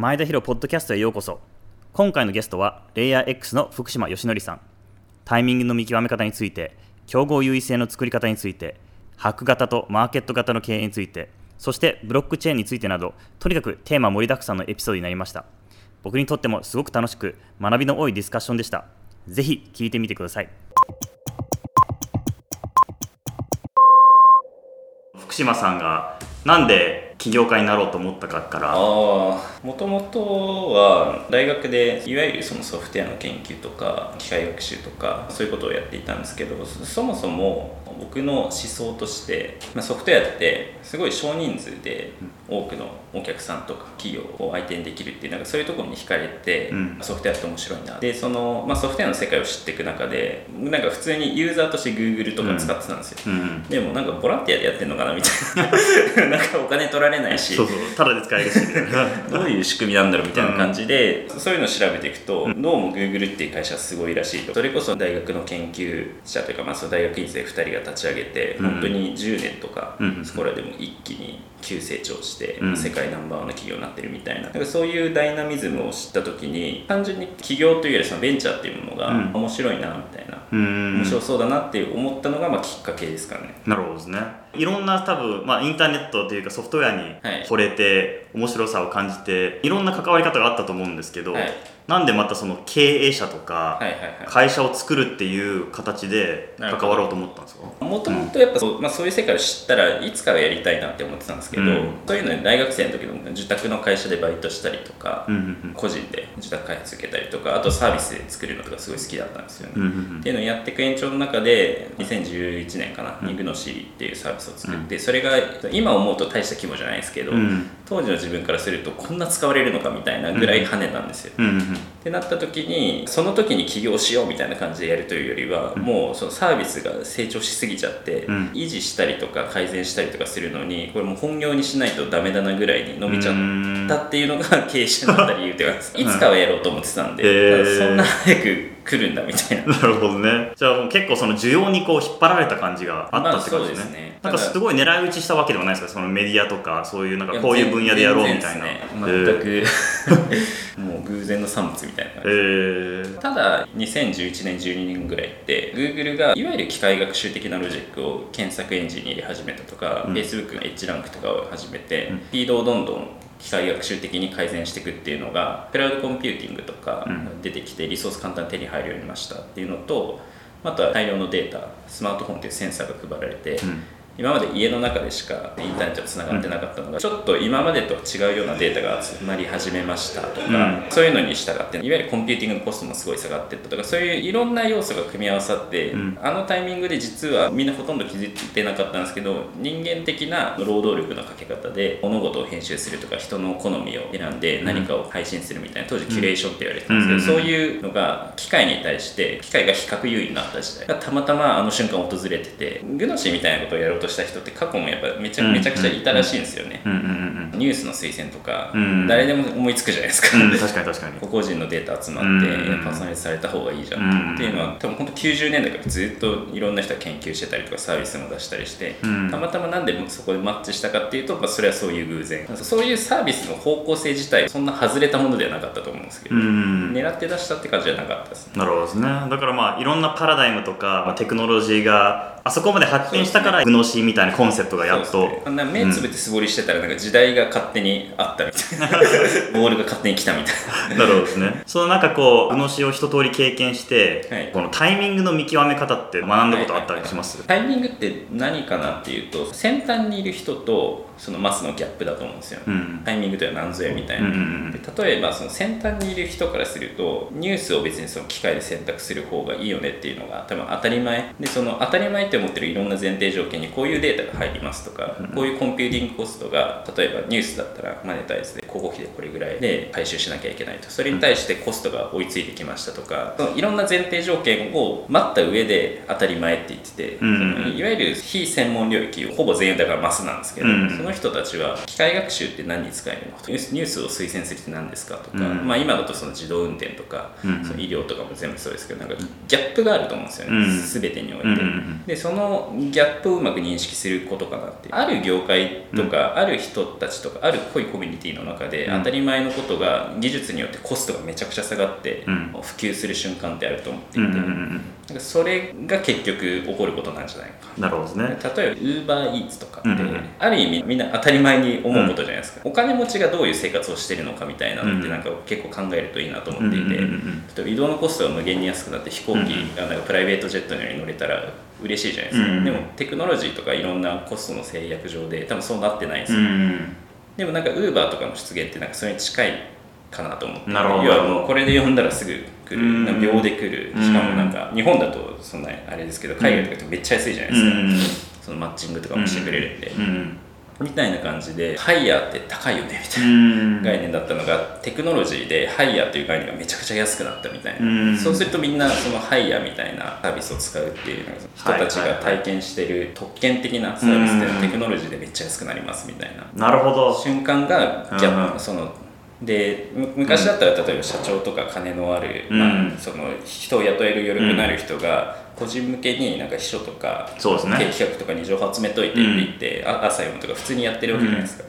前田博ポッドキャストへようこそ。今回のゲストはレイヤー X の福島義則さん。タイミングの見極め方について競合優位性の作り方についてハック型とマーケット型の経営についてそしてブロックチェーンについてなどとにかくテーマ盛りだくさんのエピソードになりました。僕にとってもすごく楽しく学びの多いディスカッションでした。ぜひ聞いてみてください。福島さんがなんで起業家になろうと思ったかから。もともとは大学でいわゆるそのソフトウェアの研究とか機械学習とかそういうことをやっていたんですけどそもそも僕の思想として、ま、ソフトウェアってすごい少人数で多くのお客さんとか企業を相手にできるっていうなんかそういうところに惹かれて、うん、ソフトウェアって面白いなでその、まあ、ソフトウェアの世界を知っていく中でなんか普通にユーザーとして Google とか使ってたんですよ、うんうん、でもなんかボランティアでやってんのかなみたいな。なんかお金取られないし。そうそうただで使えるし どういう仕組みなんだろうみたいな感じで、そういうのを調べていくと、どうも Google っていう会社はすごいらしいと。それこそ大学の研究者というか、まあ、その大学院生2人が立ち上げて、本当に10年とか、そこらでも一気に急成長して、世界ナンバーワンの企業になってるみたいな。なんかそういうダイナミズムを知った時に単純に起業というよりそのベンチャーっていうものが面白いなみたいな、面白そうだなって思ったのがまあきっかけですかね。なるほどですねいろんな多分、まあ、インターネットというかソフトウェアに惚れて、面白さを感じていろんな関わり方があったと思うんですけど、はい、なんでまたその経営者とか会社を作るっていう形で関わろうと思ったんですか？もともとやっぱそう,、まあ、そういう世界を知ったらいつかはやりたいなって思ってたんですけど、うん、そういうのに大学生の時の受託の会社でバイトしたりとか、個人で受託開発受けたりとかあとサービスで作るのとかすごい好きだったんですよね、っていうのをやっていく延長の中で2011年かな、うん、ニグノシリっていうサービスを作って、うん、それが今思うと大した規模じゃないですけど、うん、当時の自分からするとこんな使われるのかみたいなぐらい跳ねたんですよ、ってなった時にその時に起業しようみたいな感じでやるというよりは、もうそのサービスが成長しすぎちゃって、維持したりとか改善したりとかするのにこれもう本業にしないとダメだなぐらいに伸びちゃったっていうのが経営者になった理由というかいつかはやろうと思ってたんで、そんな早く来るんだみたいな。なるほどね。じゃあもう結構その需要にこう引っ張られた感じがあったって感じですね,、ね。なんかすごい狙い撃ちしたわけではないですか？そのメディアとかそういうなんかこういう分野でやろうみたいな、ね、全く。もう偶然の産物みたいな感じ、えー、ただ2011年12年ぐらいって Google がいわゆる機械学習的なロジックを検索エンジンに入れ始めたとか、うん、Facebook のエッジランクとかを始めて、うん、フィードをどんどん機械学習的に改善していくっていうのがクラウドコンピューティングとか出てきてリソース簡単に手に入るようになりましたっていうのとあとは大量のデータスマートフォンというセンサーが配られて、うん今まで家の中でしかインターネットがつながってなかったのが、ちょっと今までと違うようなデータが集まり始めましたとか、うん、そういうのに従っていわゆるコンピューティングのコストもすごい下がっていったとかそういういろんな要素が組み合わさって、うん、あのタイミングで実はみんなほとんど気づいてなかったんですけど人間的な労働力のかけ方で物事を編集するとか人の好みを選んで何かを配信するみたいな当時キュレーションって言われてたんですけど、そういうのが機械に対して機械が比較優位になった時代。がたまたまあの瞬間訪れててグノシーみたいなことをやろうとした人って過去もやっぱめちゃめちゃくちゃいたらしいんですよね、ニュースの推薦とか、誰でも思いつくじゃないですか、確かに確かに。個々人のデータ集まって、パーソナリズされた方がいいじゃんっていうのは多分本当90年代からずっといろんな人が研究してたりとかサービスも出したりして、たまたまなんでそこでマッチしたかっていうと、まあ、それはそういう偶然。そういうサービスの方向性自体そんな外れたものではなかったと思うんですけど、狙って出したって感じじゃなかったです、ね、なるほどですね。だからまあいろんなパラダイムとか、まあ、テクノロジーがあそこまで発展したからグノシーみたいなコンセプトがやっと、ね、目つぶって素振りしてたらなんか時代が勝手にあったみたいな。ボールが勝手に来たみたいな。なるほどですね。そのなんかこうグノシーを一通り経験して、はい、このタイミングの見極め方って学んだことあったりします、はい。はいはい、タイミングって何かなっていうと先端にいる人とそのマスのギャップだと思うんですよ、うん、タイミングとは何ぞやみたいな、うんうん、で例えばその先端にいる人からするとニュースを別にその機械で選択する方がいいよねっていうのが多分当たり前。でその当たり前って思ってるいろんな前提条件にこういうデータが入りますとか、うん、こういうコンピューティングコストが例えばニュースだったらマネタイズで広告費でこれぐらいで回収しなきゃいけないと。それに対してコストが追いついてきましたとかそのいろんな前提条件を待った上で当たり前って言ってて、うん、いわゆる非専門領域ほぼ全員だからマスなんですけど、その人たちは機械学習って何に使えるのニュースを推薦するって何ですかとか、うん、まあ、今だとその自動運転とか、うん、その医療とかも全部そうですけどなんかギャップがあると思うんですよね、うん、全てにおいて、でそのギャップをうまく認識することかなってある業界とか、うん、ある人たちとかある濃いコミュニティの中で、当たり前のことが技術によってコストがめちゃくちゃ下がって、普及する瞬間ってあると思っていて、それが結局起こることなんじゃないか。なるほどね。例えばウーバーイーツとかって、ある意味みんな当たり前に思うことじゃないですか、お金持ちがどういう生活をしてるのかみたいなのってなんか結構考えるといいなと思っていて、例えば移動のコストが無限に安くなって飛行機、あのプライベートジェットに乗れたら嬉しいじゃないですか、でもテクノロジーとかいろんなコストの制約上で多分そうなってないんですよ、でもなんかウーバーとかの出現ってなんかそれに近いかなと思って。要はもうこれで呼んだらすぐ来る。秒で来る。しかもなんか日本だとそんなあれですけど海外とかってめっちゃ安いじゃないですか、そのマッチングとかもしてくれるんで、みたいな感じでハイヤーって高いよねみたいな概念だったのがテクノロジーでハイヤーという概念がめちゃくちゃ安くなったみたいな。そうするとみんなそのハイヤーみたいなサービスを使うっていう人たちが体験してる特権的なサービスっていうのはテクノロジーでめっちゃ安くなりますみたいな。なるほど。瞬間がギャップそので昔だったら例えば社長とか金のある、まあ、その人を雇える余力のある人が個人向けになんか秘書とかそうです、ね、定期企画とかに情報集めといてって言って、朝読むとか普通にやってるわけじゃないですか、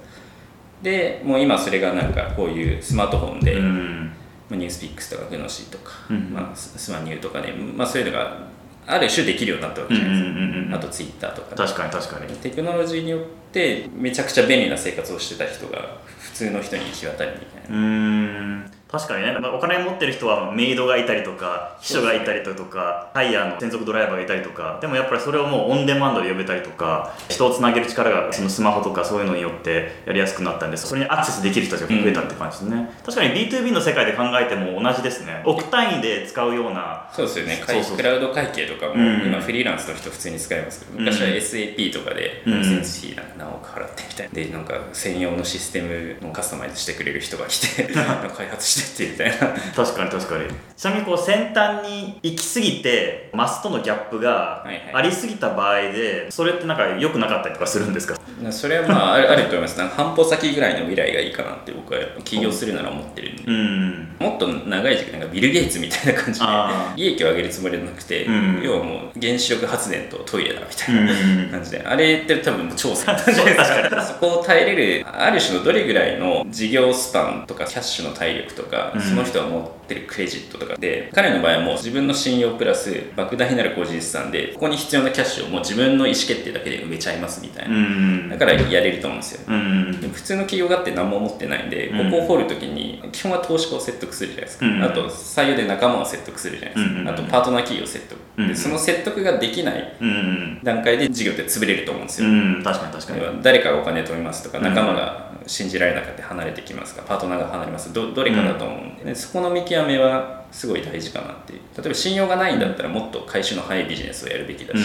でもう今それがなんかこういうスマートフォンで、まあ、ニュースピックスとかグノシーとか、まあ、スマニューとかね、まあ、そういうのがある種できるようになったわけじゃないですか、あとツイッターとか確かに確かに。テクノロジーによってめちゃくちゃ便利な生活をしてた人が普通の人に行き渡るみたいな。うん確かにね、お金持ってる人はメイドがいたりとか秘書がいたりとかハイヤーの専属ドライバーがいたりとかでもやっぱりそれをもうオンデマンドで呼べたりとか人をつなげる力がそのスマホとかそういうのによってやりやすくなったんですそれにアクセスできる人たちが増えたって感じですね、うん、確かに B2B の世界で考えても同じですね。億単位で使うようなそうですよね。クラウド会計とかも、今フリーランスの人普通に使いますけど昔は SAP とかでライセンス費何億払ってみたいな。でなんか専用のシステムのカスタマイズしてくれる人が来て 開発してってみたいな。確かに確かに。ちなみにこう先端に行き過ぎてマスとのギャップがありすぎた場合でそれってなんか良くなかったりとかするんですか？それはまああると思います。なんか半歩先ぐらいの未来がいいかなって僕は起業するなら思ってるんで、うん、もっと長い時期なんかビル・ゲイツみたいな感じで利益を上げるつもりじゃなくて、うん、要はもう原子力発電とトイレだみたいな感じで、あれって多分超先端じゃないで。すかそこを耐えれるある種のどれぐらいの事業スパンとかキャッシュの体力とか、その人は持ってるクレジットとかで彼の場合はもう自分の信用プラス莫大になる個人資産でここに必要なキャッシュをもう自分の意思決定だけで埋めちゃいますみたいな、だからやれると思うんですよ、普通の企業がって何も持ってないんで、ここを掘るときに基本は投資家を説得するじゃないですか、あと採用で仲間を説得するじゃないですか、あとパートナー企業を説得、でその説得ができない段階で事業って潰れると思うんですよ、確かに確かに。誰かがお金止めますとか仲間が信じられなくて離れてきますかパートナーが離れます。どどれかだと思うんで、ね、そこの見極めはすごい大事かなっていう。例えば信用がないんだったらもっと回収の早いビジネスをやるべきだし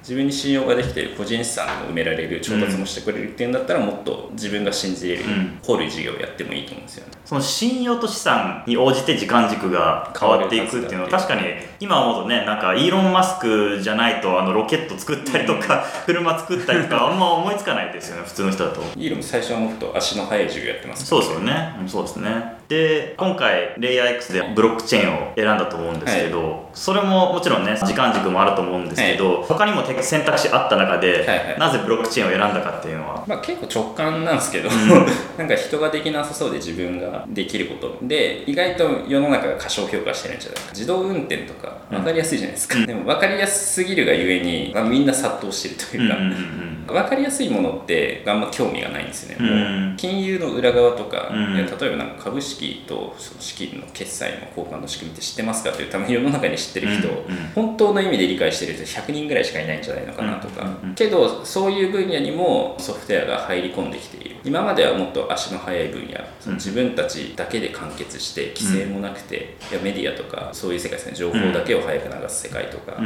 自分に信用ができている個人資産を埋められる調達もしてくれるっていうんだったらもっと自分が信じれる掘る事業をやってもいいと思うんですよね。その信用と資産に応じて時間軸が変わっていくっていうのは確かに今思うとねなんかイーロン・マスクじゃないとあのロケット作ったりとか 車作ったりとか あんま思いつかないですよね普通の人だと。イーロン最初はもっと足の速い授業やってます、ね、そうですよね。そうですね。で今回レイヤー X でブロックチェーンを選んだと思うんですけど、はい、それももちろんね時間軸もあると思うんですけど、はい、他にも選択肢あった中で、はいはい、なぜブロックチェーンを選んだかっていうのは、まあ、結構直感なんですけど、うん、なんか人ができなさそうで自分ができることで意外と世の中が過小評価してるんじゃないか。自動運転とか分かりやすいじゃないですか、うん、でも分かりやすすぎるがゆえに、まあ、みんな殺到してるというか、うんうんうん分かりやすいものってあんま興味がないんですね、もう金融の裏側とか、いや例えばなんか株式と資金の決済の交換の仕組みって知ってますかという多分世の中に知ってる人、本当の意味で理解してる人100人ぐらいしかいないんじゃないのかなとか、けどそういう分野にもソフトウェアが入り込んできている。今まではもっと足の速い分野その自分たちだけで完結して規制もなくて、いやメディアとかそういう世界ですね。情報だけを早く流す世界とか。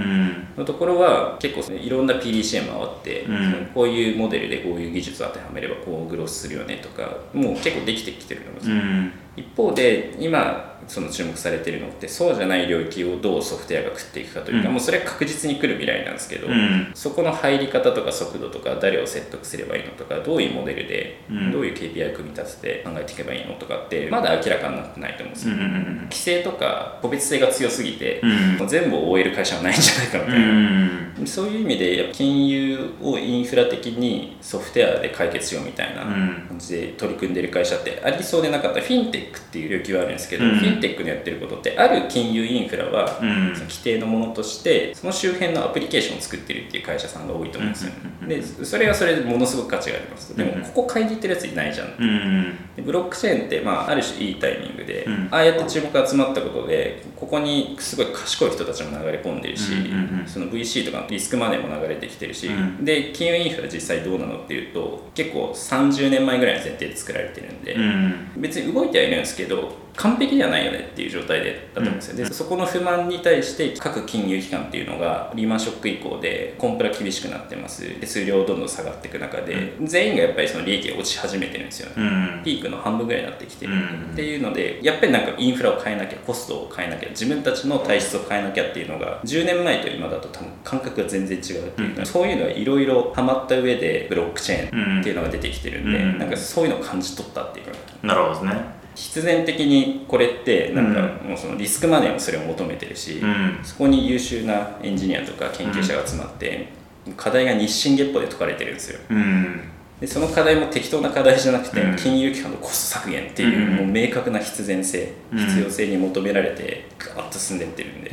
のところは結構、ね、いろんな PDCA 回って、こういうモデルでこういう技術を当てはめればこうグロスするよねとかもう結構できてきてるのです、うん、一方で今その注目されてるのってそうじゃない領域をどうソフトウェアが食っていくかというか、うん、もうそれは確実に来る未来なんですけど、うん、そこの入り方とか速度とか誰を説得すればいいのとかどういうモデルで、どういう KPI を組み立てて考えていけばいいのとかってまだ明らかになってないと思うんですよ、規制とか個別性が強すぎて、もう全部を終える会社はないんじゃないかみたいな、そういう意味で金融をインフラ的にソフトウェアで解決しようみたいな感じで取り組んでる会社ってありそうでなかった。フィンテックっていう領域はあるんですけど、フィンテックのやってることってある金融インフラは、その規定のものとしてその周辺のアプリケーションを作ってるっていう会社さんが多いと思うんですよ、ね、でそれはそれでものすごく価値があります。でもここ買いに行ってるやついないじゃん、でブロックチェーンって、まあ、ある種いいタイミングで、ああやって注目が集まったことでここにすごい賢い人たちも流れ込んでるし、その VC とかリスクマネーも流れてきてるし、で金融インフラ実際どうなのっていうと結構30年前ぐらいの前提で作られてるんで、別に動いてはいるんですけど完璧ではないよねっていう状態でだと思うんですよ、うん、でそこの不満に対して各金融機関っていうのがリーマンショック以降でコンプラ厳しくなってます。手数料どんどん下がっていく中で、うん、全員がやっぱりその利益が落ち始めてるんですよね、うん、ピークの半分ぐらいになってきて。る、っていうのでやっぱりなんかインフラを変えなきゃコストを変えなきゃ自分たちの体質を変えなきゃっていうのが10年前と今だと多分感覚が全然違うっていうか、そういうのはいろいろハマった上でブロックチェーンっていうのが出てきてるんで、なんかそういうのを感じ取ったっていうか。なるほどですね必然的にこれってなんかもうそのリスクマネーもそれを求めてるし、うん、そこに優秀なエンジニアとか研究者が集まって、課題が日進月歩で解かれてるんですよ、うん、でその課題も適当な課題じゃなくて、金融機関のコスト削減っていう,、もう明確な必然性、必要性に求められてガーッと進んでってるんで、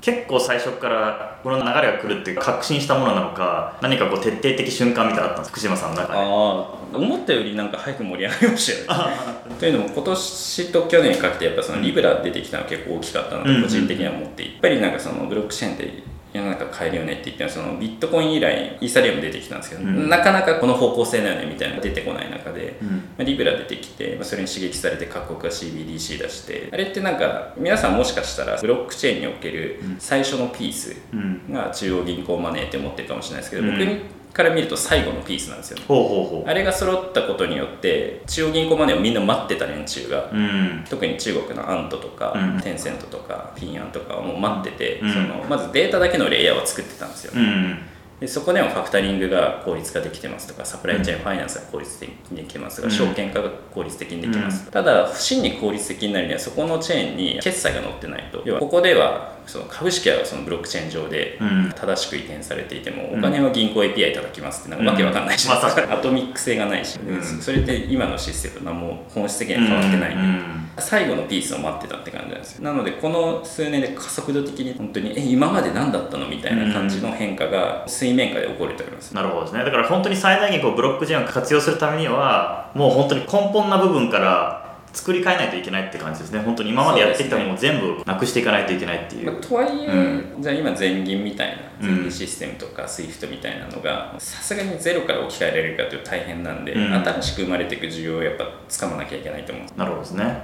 結構最初からこの流れが来るっていう確信したものなのか何かこう徹底的瞬間みたいなのあったんです福島さんの中で。ああ思ったよりなんか早く盛り上がりましたよね。というのも今年と去年にかけてやっぱそのリブラ出てきたのは結構大きかったなと個人的には思って、やっぱりなんかそのブロックチェーンって世の中変えるよねって言ってそのビットコイン以来イーサリアム出てきたんですけど、うん、なかなかこの方向性だよねみたいなのが出てこない中で、うん、まあ、リブラ出てきて、まあ、それに刺激されて各国が CBDC 出してあれってなんか皆さんもしかしたらブロックチェーンにおける最初のピースが中央銀行マネーって思ってるかもしれないですけど、僕にから見ると最後のピースなんですよ、ね、ほうほうほう。あれが揃ったことによって中央銀行マネーをみんな待ってた連中が、うん、特に中国のアントとか、うん、テンセントとかフィンアンとかをもう待ってて、うん、そのまずデータだけのレイヤーを作ってたんですよ、うん。でそこでもファクタリングが効率化できてますとかサプライチェーンファイナンスが効率的にできますとか、証券化が効率的にできます、ただ不真に効率的になるにはそこのチェーンに決済が載ってないと。要はここではその株式はそのブロックチェーン上で正しく移転されていても、お金は銀行 API いただきますってなんかわけわかんないし、まあ、アトミック性がないし、それって今のシステムと何も本質的には変わってない。ん。で、最後のピースを待ってたって感じなんですよ。なのでこの数年で加速度的に本当にえ今まで何だったのみたいな感じの変化が水面下で起こると思います、なるほどですね。だから本当に最大限こうブロックチェーンを活用するためにはもう本当に根本な部分から作り変えないといけないって感じですね。本当に今までやってきたものを全部なくしていかないといけないっていう、まあ、とはいえ、うん、じゃあ今全銀みたいな全銀システムとか SWIFT みたいなのがさすがにゼロから置き換えられるかというと大変なんで、うん、新しく生まれていく需要をやっぱ掴まなきゃいけないと思う。なるほどですね。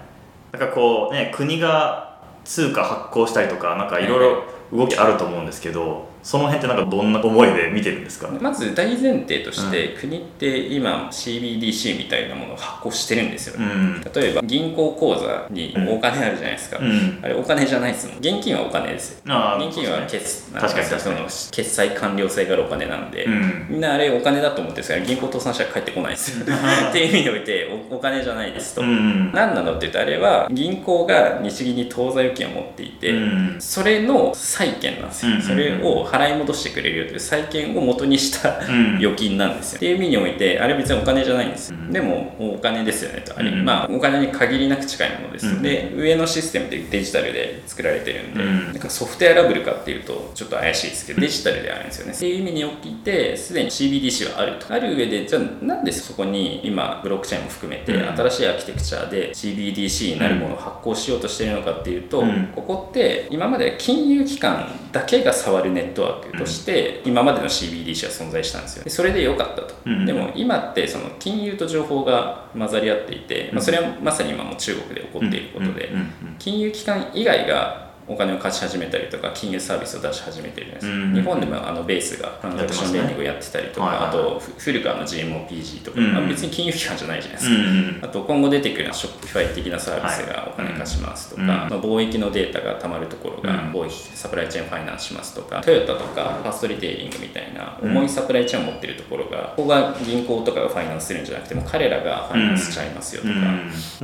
だからこうね国が通貨発行したりとかなんかいろいろ動きあると思うんですけど、その辺ってなんかどんな思いで見てるんですか？まず大前提として、国って今 CBDC みたいなものを発行してるんですよ、ね、うん、例えば銀行口座にお金あるじゃないですか、うん、あれお金じゃないですもん。現金はお金ですよ。現金は決,、確かにその決済完了性があるお金なんで、うん、みんなあれお金だと思ってるんですから銀行倒産者は返ってこないですよ。っていう意味においておお金じゃないですと、うん、何なのって言うとあれは銀行が日銀に当座預金を持っていて、それの債券なんですよ、それを払い戻してくれるよという債券を元にした預金なんですよ、っていう意味においてあれ別にお金じゃないんですよ、でもお金ですよねと。あれ、まあお金に限りなく近いものです、で上のシステムでデジタルで作られてるんで、なんかソフトウェアラブルかっていうとちょっと怪しいですけどデジタルであるんですよね。っていう意味においてすでに CBDC はあると。ある上でじゃあなんでそこに今ブロックチェーンも含めて新しいアーキテクチャで CBDC になるものを発行しようとしているのかっていうと、ここって今まで金融機関だけが触るネットワークとして今までの CBDC は存在したんですよ。でそれで良かったと、うん、でも今ってその金融と情報が混ざり合っていて、まあ、それはまさに今も中国で起こっていることで金融機関以外がお金を貸し始めたりとか金融サービスを出し始めてるじゃないですか、うん、日本でもあのベースがトランザクションレンディングをやってたりとか、ねはいはい、あと古くあの GMOPG とか、うん、別に金融機関じゃないじゃないですか、うん、あと今後出てくるショップファイ的なサービスがお金貸しますとか、まあ、貿易のデータがたまるところが貿易サプライチェーンファイナンスしますとかトヨタとかファーストリテイリングみたいな重いサプライチェーンを持ってるところがここが銀行とかがファイナンスするんじゃなくても彼らがファイナンスしちゃいますよとか、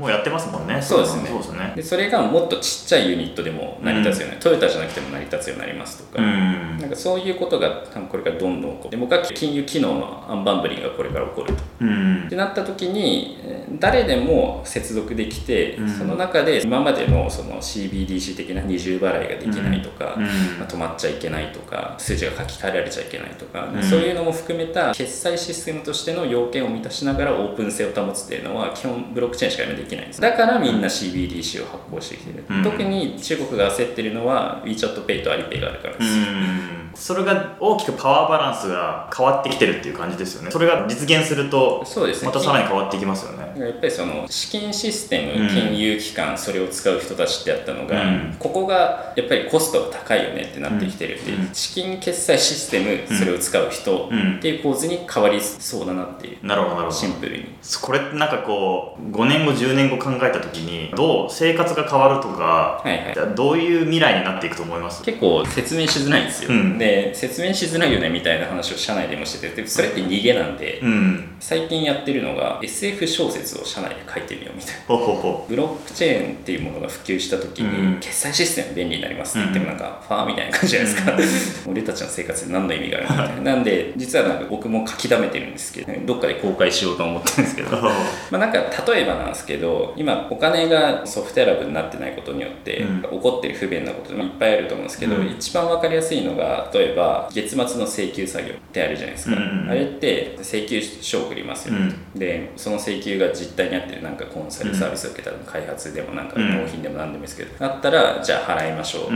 もうやってますもんね。そうですね。そうですね。でそれがもっとちっちゃいユニットでも成り立つように、トヨタじゃなくても成り立つようになりますとか、なんかそういうことが多分これからどんどん起こって僕は金融機能のアンバンドリングがこれから起こると、ってなった時に誰でも接続できて、その中で今までのその CBDC 的な二重払いができないとか、まあ、止まっちゃいけないとか数字が書き換えられちゃいけないとか、そういうのも含めた決済システムとしての要件を満たしながらオープン性を保つっていうのは基本ブロックチェーンしか今できないんです。だからみんな CBDC を発行してきてる、特に中国が焦ってるのは WeChatPay と Alipay があるからです。それが大きくパワーバランスが変わってきてるっていう感じですよね。それが実現するとそうですね。またさらに変わっていきますよね。やっぱりその資金システム、金融機関それを使う人たちってやったのが、うん、ここがやっぱりコストが高いよねってなってきてるっていう、うん、資金決済システムそれを使う人っていう構図に変わりそうだなっていう、なるほどなるほど。シンプルに。これなんかこう5年後10年後考えた時にどう生活が変わるとか、はいはい、どういう未来になっていくと思います。結構説明しづらいんですよ、で説明しづらいよねみたいな話を社内でもしててそれって逃げなんで、最近やってるのが SF 小説を社内で書いてみようみたいな。ブロックチェーンっていうものが普及した時に、決済システム便利になりますって言ってもなんか、ファーみたいな感じじゃないですか、俺たちの生活に何の意味があるみたいな。なんで実はなんか僕も書き溜めてるんですけど、どっかで公開しよう。と思ってるんですけどまあなんか例えばなんですけど今お金がソフトウェアラブになってないことによって、起こってる不便なこといっぱいあると思うんですけど、うん、一番分かりやすいのが例えば月末の請求作業ってあるじゃないですか、うんうん、あれって請求書を送りますよ、ね、うん、でその請求が実態にあってなんかコンサルサービスを受けたら開発でもなんか納品でも何でもいいですけど、うん、あったらじゃあ払いましょう、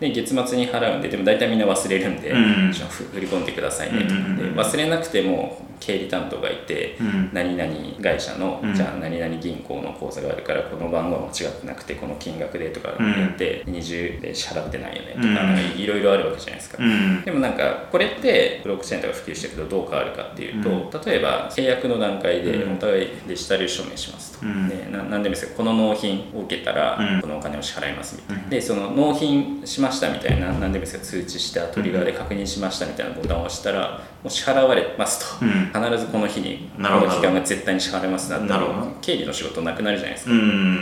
で月末に払うんででも大体みんな忘れるんで、振り込んでくださいね。とか、で忘れなくても経理担当がいて、何々会社の、じゃあ何々銀行の口座があるからこの番号は間違ってなくてこの金額でとかやって、うん。20で支払ってないよね。とかいろいろあるわけじゃないですか、うん、でもなんかこれってブロックチェーンとか普及していくとどう変わるかっていうと、うん、例えば契約の段階でお互いデジタル証明しますと、うん、でな何でもいいですけどこの納品を受けたらこのお金を支払いますみたいな、でその納品しましたみたいな何でもいいですけど通知してトリガーで確認しましたみたいなボタンを押したらもう支払われますと、必ずこの日にこの期間が絶対に支払いますなったら経理の仕事なくなるじゃないですか、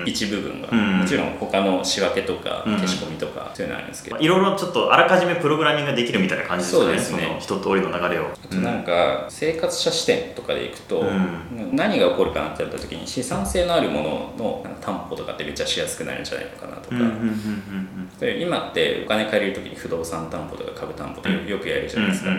一部分が、もちろん他の仕分けとか消し込みとかそういうのあるんですけど。いろいろちょっとあらかじめプログラミングができるみたいな感じですかね。そうですね。一通りの流れを。あとなんか生活者視点とかでいくと、何が起こるかなってやった時に資産性のあるものの担保とかってめっちゃしやすくなるんじゃないのかなとか、今ってお金借りる時に不動産担保とか株担保とかよくやるじゃないですか、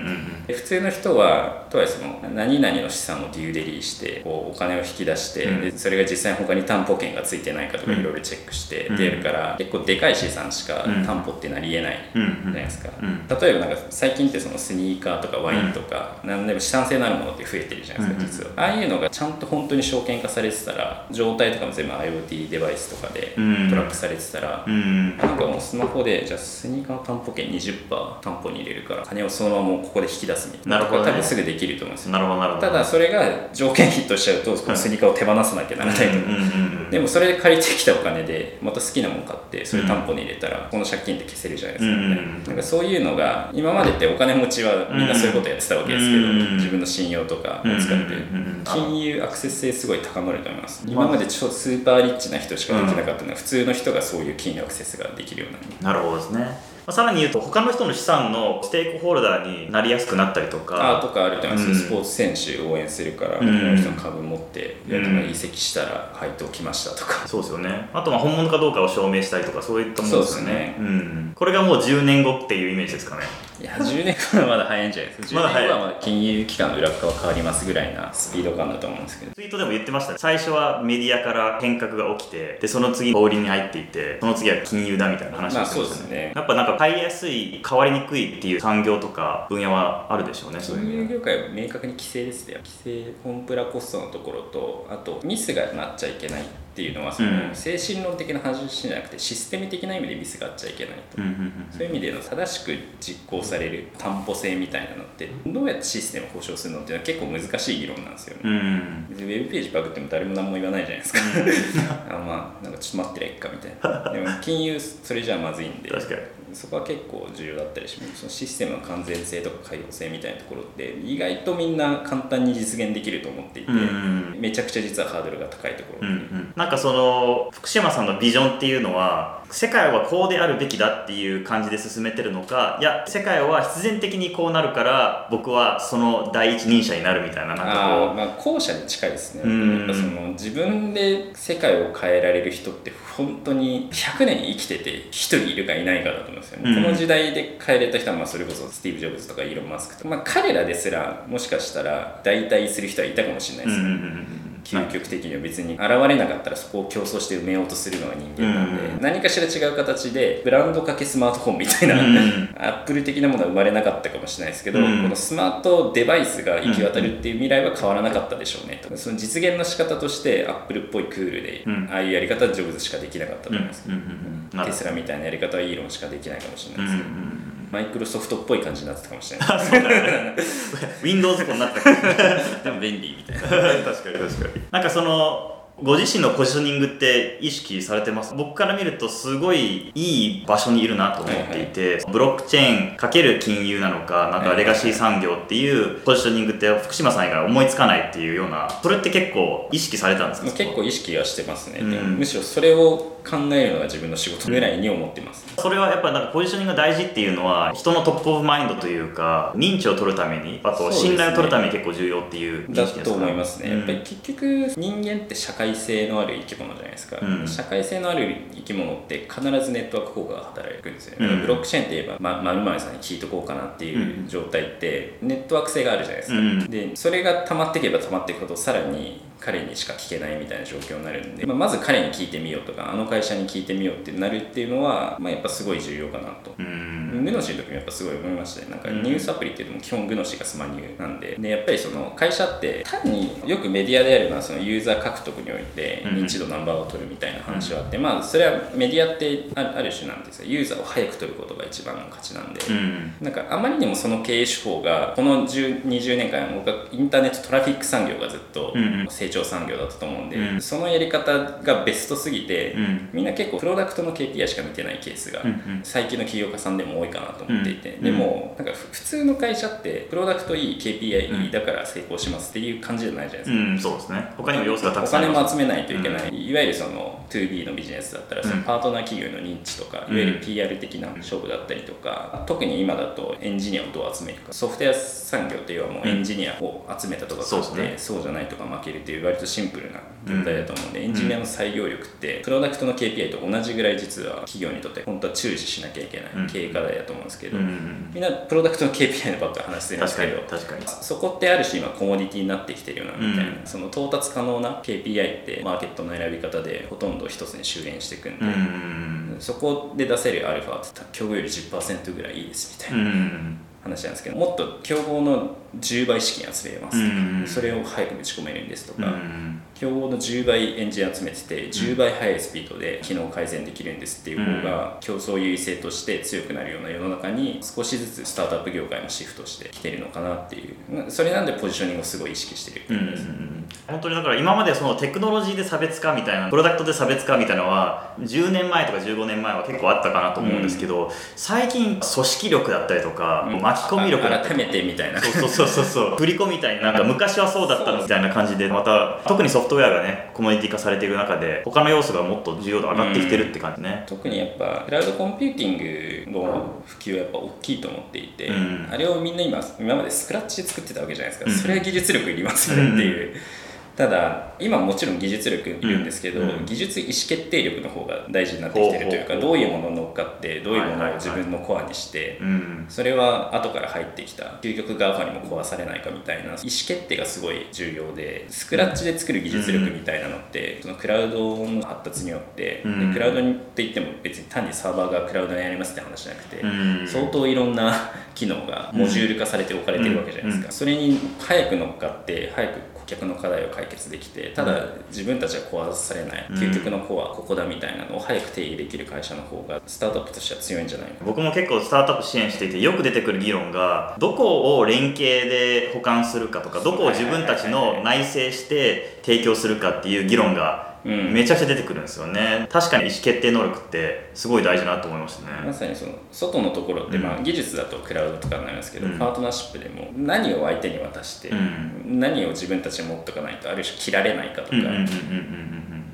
普通の人はとはいえその何々の資産をデューデリーしてこうお金を引き出して、でそれが実際に他に担保権がついてないかとかいろいろチェックして出るから、結構でかい資産しか担保ってなりえないじゃないですか、例えばなんか最近ってそのスニーカーとかワインとか、何でも資産性のあるものって増えてるじゃないですか、実は。ああいうのがちゃんと本当に証券化されてたら状態とかも全部 IoT デバイスとかでトラックされてたら、なんかもうスマホでじゃあスニーカーの担保権20%担保に入れるから金をそのままここで引き出すみたいななるほど、ね、多分すぐできると思うんですよ。なるほどなるほど。ただそれが条件ヒットしちゃうとこのスニーカーを手放さなきゃならないと。でもそれで借りてきたお金でまた好きなもの買ってそれ担保に入れたらこの借金って消せるじゃないですか、ね、なんかそういうのが今までってお金持ちはみんなそういうことやってたわけですけど自分の信用とかを使って。金融アクセス性すごい高まると思います。今までちょスーパーリッチな人しかできなかったのは普通の人がそういう金融アクセスができるようになる。なるほどですねまあ、さらに言うと他の人の資産のステークホルダーになりやすくなったりとかあとかあると思います、うん、スポーツ選手応援するから、うん、この人の株持って、うん、移籍したら配当来ましたとか。そうですよね。あとは本物かどうかを証明したりとかそういったものですよね。うん、これがもう10年後っていうイメージですかねいや10年後はまだ早いんじゃないですか。10年後はまだ金融機関の裏側変わりますぐらいなスピード感だと思うんですけど。ツイートでも言ってましたね最初はメディアから変革が起きてでその次小売に入っていってその次は金融だみたいな話をしてましたね,、ね。やっぱなんか買いやすい変わりにくいっていう産業とか分野はあるでしょうね。そういう業界は明確に規制ですね規制コンプラコストのところとあとミスがなっちゃいけないっていうのはその精神論的な話じゃなくてシステム的な意味でミスがあっちゃいけないと、そういう意味での正しく実行される担保性みたいなのってどうやってシステムを保証するのっていうのは結構難しい議論なんですよね、うん、ウェブページバグっても誰も何も言わないじゃないですか。あまあなんかちょっと待ってりゃいっかみたいな。でも金融それじゃまずいんで。確かにそこは結構重要だったりします。そのシステムの完全性とか開放性みたいなところって意外とみんな簡単に実現できると思っていて、うん。うん、めちゃくちゃ実はハードルが高いところ、うんうん、なんかその福島さんのビジョンっていうのは世界はこうであるべきだっていう感じで進めてるのかいや世界は必然的にこうなるから僕はその第一人者になるみたいななんかこう。まあ後者に近いですね、うん、やっぱその自分で世界を変えられる人って本当に100年生きてて1人いるかいないかだと思うんですよね、うん、この時代で変えれた人はまあそれこそスティーブ・ジョブズとかイーロン・マスクとか、まあ、彼らですらもしかしたら代替する人はいたかもしれないですね、うんうんうん究極的には別に現れなかったらそこを競争して埋めようとするのが人間なんで、うん、何かしら違う形でブランドかけスマートフォンみたいな、うん、アップル的なものは生まれなかったかもしれないですけど、うん、このスマートデバイスが行き渡るっていう未来は変わらなかったでしょうねと。その実現の仕方としてアップルっぽいクールで、ああいうやり方はジョブズしかできなかったと思います、テスラみたいなやり方はイーロンしかできないかもしれないですけど。マイクロソフトっぽい感じになってたかもしれない。Windows になってたかもしれないでも便利みたいな確かに確かに。なんかそのご自身のポジショニングって意識されてます？僕から見るとすごいいい場所にいるなと思っていて、はいはい、ブロックチェーンかける金融なのかなんかレガシー産業っていうポジショニングって福島さん以外思いつかないっていうようなそれって結構意識されたんですか？結構意識はしてますね、うん、むしろそれを考えるのが自分の仕事ぐらいに思ってます、それはやっぱなんかポジショニングが大事っていうのは人の top of mind というか認知を取るためにあと信頼を取るために結構重要っていう認識ですか、ね、だと思いますね、やっぱり結局人間って社会性のある生き物じゃないですか、うん、社会性のある生き物って必ずネットワーク効果が働くんですよ、うん、ブロックチェーンって言えばまる、まさんに聞いとこうかなっていう状態ってネットワーク性があるじゃないですか、うん、でそれが溜まっていけば溜まっていくほどさらに彼にしか聞けないみたいな状況になるんで、まあ、まず彼に聞いてみようとかあの会社に聞いてみようってなるっていうのは、まあ、やっぱすごい重要かなと。グノシーの時もやっぱすごい思いましたね。なんかニュースアプリっていうのも基本グノシーがスマニューなんででやっぱりその会社って単によくメディアであるのはそのユーザー獲得において認知度ナンバーを取るみたいな話はあって、まあそれはメディアってある種なんですよ。ユーザーを早く取ることが一番の価値なんで、なんかあまりにもその経営手法がこの10 20年間僕はインターネットトラフィック産業がずっと成長産業だったと思うんで、そのやり方がベストすぎて、みんな結構プロダクトの KPI しか見てないケースが最近の起業家さんでも多いかなと思っていて、でもなんか普通の会社ってプロダクトいい KPI いいだから成功しますっていう感じじゃないじゃないですか、うん、そうですね。他にも要素がたくさんお金も集めないといけない、いわゆるその 2B のビジネスだったらそのパートナー企業の認知とか、いわゆる PR 的な勝負だったりとか、特に今だとエンジニアをどう集めるか。ソフトウェア産業というのはもうエンジニアを集めたとかそうじゃないとか負けるという割とシンプルな業態だと思うんで、エンジニアの採用力ってプロダクトの KPI と同じぐらい実は企業にとって本当は注視しなきゃいけない経営課題だと思うんですけど、みんなプロダクトの KPI のばっか話してるんですけど確かに。そこってある種今コモディティになってきてるようなみたいな、その到達可能な KPI ってマーケットの選び方でほとんど一つに修練していくんで、そこで出せるアルファって競合より10%ぐらいいいですみたいな。話なんですけどもっと競合の10倍資金集めます、それを早く打ち込めるんですとか、競合の10倍エンジニア集めてて10倍速いスピードで機能改善できるんですっていう方が競争優位性として強くなるような世の中に少しずつスタートアップ業界もシフトしてきてるのかなっていう。それなんでポジショニングをすごい意識してる。っていうです、本当にだから今までそのテクノロジーで差別化みたいなプロダクトで差別化みたいなのは10年前とか15年前は結構あったかなと思うんですけど、うん、最近組織力だったりとか、うん、巻き込み力改めてみたいな。そうそうそうそう。振り子みたいになんか昔はそうだったのみたいな感じでまた特にソフトウェアがねコモディティ化されている中で他の要素がもっと重要度上がってきてるって感じね、うん、特にやっぱクラウドコンピューティングの普及はやっぱ大きいと思っていて、うん、あれをみんな今今までスクラッチで作ってたわけじゃないですか、うん、それは技術力いりますよねっていう。ただ今もちろん技術力いるんですけど、うん、技術意思決定力の方が大事になってきてるというかどういうものに乗っかってどういうものを自分のコアにして、それは後から入ってきた。究極 GAFA にも壊されないかみたいな。意思決定がすごい重要でスクラッチで作る技術力みたいなのって、そのクラウドの発達によって、でクラウドにって言っても別に単にサーバーがクラウドにありますって話じゃなくて、相当いろんな機能がモジュール化されて置かれてるわけじゃないですか、それに早く乗っかって早く客の課題を解決できてただ自分たちは壊されない、究極のコアここだみたいなのを早く定義できる会社の方がスタートアップとしては強いんじゃない僕も結構スタートアップ支援していてよく出てくる議論がどこを連携で保管するかとかどこを自分たちの内製して提供するかっていう議論がめちゃくちゃ出てくるんですよね。確かに意思決定能力ってすごい大事なと思いましたね。まさにその外のところって、まあ、技術だとクラウドとかになりますけど、うん、パートナーシップでも何を相手に渡して、うん、何を自分たちで持っとかないとある種切られないかとか。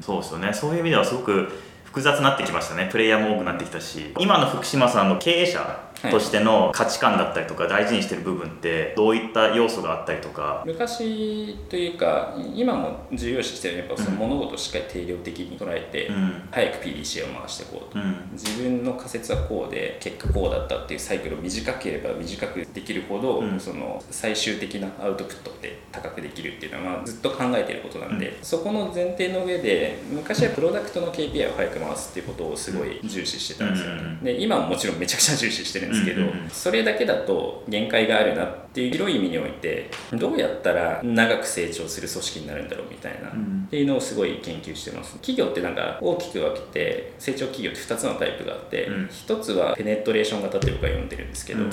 そうですよね。そういう意味ではすごく複雑になってきましたね。プレイヤーも多くなってきたし。今の福島さんの経営者としての価値観だったりとか大事にしてる部分ってどういった要素があったりとか。昔というか今も重要視してるやっぱその物事をしっかり定量的に捉えて、うん、早く PDCA を回していこうと、うん、自分の仮説はこうで結果こうだったっていうサイクルを短ければ短くできるほど、うん、その最終的なアウトプットって高くできるっていうのはずっと考えてることなんで、そこの前提の上で昔はプロダクトの KPI を早く回すっていうことをすごい重視してたんですよ。ね、で今ももちろんめちゃくちゃ重視してるんですけど、それだけだと限界があるなっていう広い意味においてどうやったら長く成長する組織になるんだろうみたいな、っていうのをすごい研究してます。企業ってなんか大きく分けて成長企業って2つのタイプがあって、うん、1つはペネトレーション型って僕は呼んでるんですけど、うん、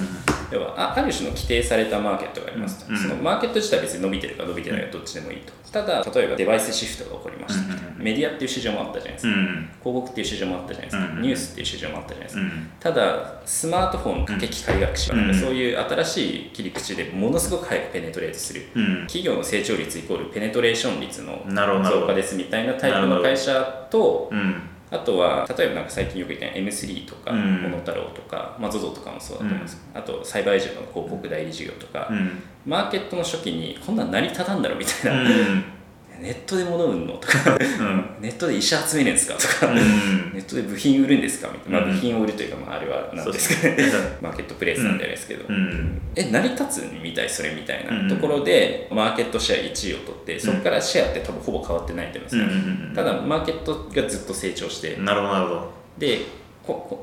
要はあある種の規定されたマーケットがありますと、うん、そのマーケット自体は別に伸びてるか伸びてないかどっちでもいいと。ただ例えばデバイスシフトが起こりました、メディアっていう市場もあったじゃないですか、広告っていう市場もあったじゃないですか、ニュースっていう市場もあったじゃないですか、ただスマートフォンかけ機械学習、そういう新しい切り口でものすごく早くペネトレートする、企業の成長率イコールペネトレーション率の増加ですみたいなタイプの会社と、あとは例えばなんか最近よく言った M3 とか、モノタロウとか、まあ、ZOZO とかもそうだと思うんです。けど、あとサイバーエージェントの広告代理事業とか、マーケットの初期にこんなん成り立たんだろみたいな、ネットで物売るの？とか、ネットで医者集めるんですか？とか、ネットで部品売るんですか？みたいな、まあ、部品を売るというか、まあ、あれは何ですかね。マーケットプレイスなんですけど、え成り立つみたいそれみたいなところでマーケットシェア1位を取ってそこからシェアって多分ほぼ変わってないと思いますよ、ただマーケットがずっと成長して。なるほどなるほど。で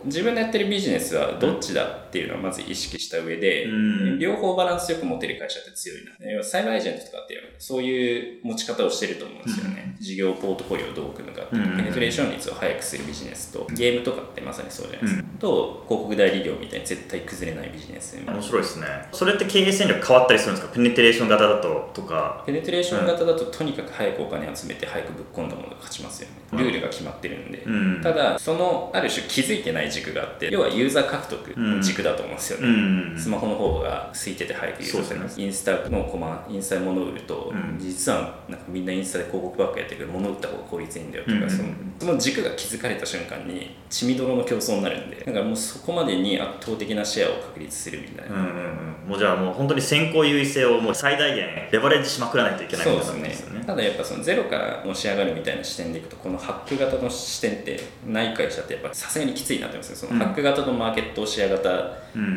自分のやってるビジネスはどっちだっていうのをまず意識した上で、うん、両方バランスよく持てる会社って強いな。サイバーエージェントとかってそういう持ち方をしてると思うんですよね。うん、事業ポートフォリオをどう組むかっていう、うん、ペネトレーション率を速くするビジネスと、ゲームとかってまさにそうじゃないですか。と、広告代理業みたいに絶対崩れないビジネス。面白いですね。それって経営戦略変わったりするんですか？ペネトレーション型だととか。ペネトレーション型だと、とにかく早くお金集めて早くぶっ込んだものが勝ちますよね。ルールが決まってるんで。ただ、そのある種気づいてない軸がって要はユーザー獲得の軸だと思うんですよね、うん、スマホの方が空いてて早くユーザーされます、インスタのコマインスタで物を売ると、うん、実はなんかみんなインスタで広告ばっかやってるけど物売った方が効率いいんだよとか、うん、そのその軸が気づかれた瞬間に血みどろの競争になるんでだからもうそこまでに圧倒的なシェアを確立するみたいな、うんうんうん、もうじゃあもう本当に先行優位性をもう最大限レバレッジしまくらないといけないそうですね。ただやっぱそのゼロからのし上がるみたいな視点でいくとこのハック型の視点ってない会社ってやっぱさすがにきついなって思いますねそのハック型とマーケットシェア型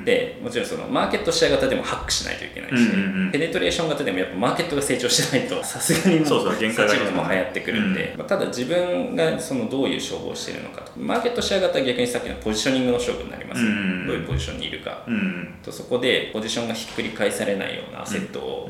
で、もちろんそのマーケットシェア型でもハックしないといけないし、ペネトレーション型でもやっぱマーケットが成長しないと さすがにもうそうそう限界がも流行ってくるんで、まあ、ただ自分がそのどういう勝負をしているのかとマーケットシェア型は逆にさっきのポジショニングの勝負になります、うんうん、どういうポジションにいるか、とそこでポジションがひっくり返されないようなアセットを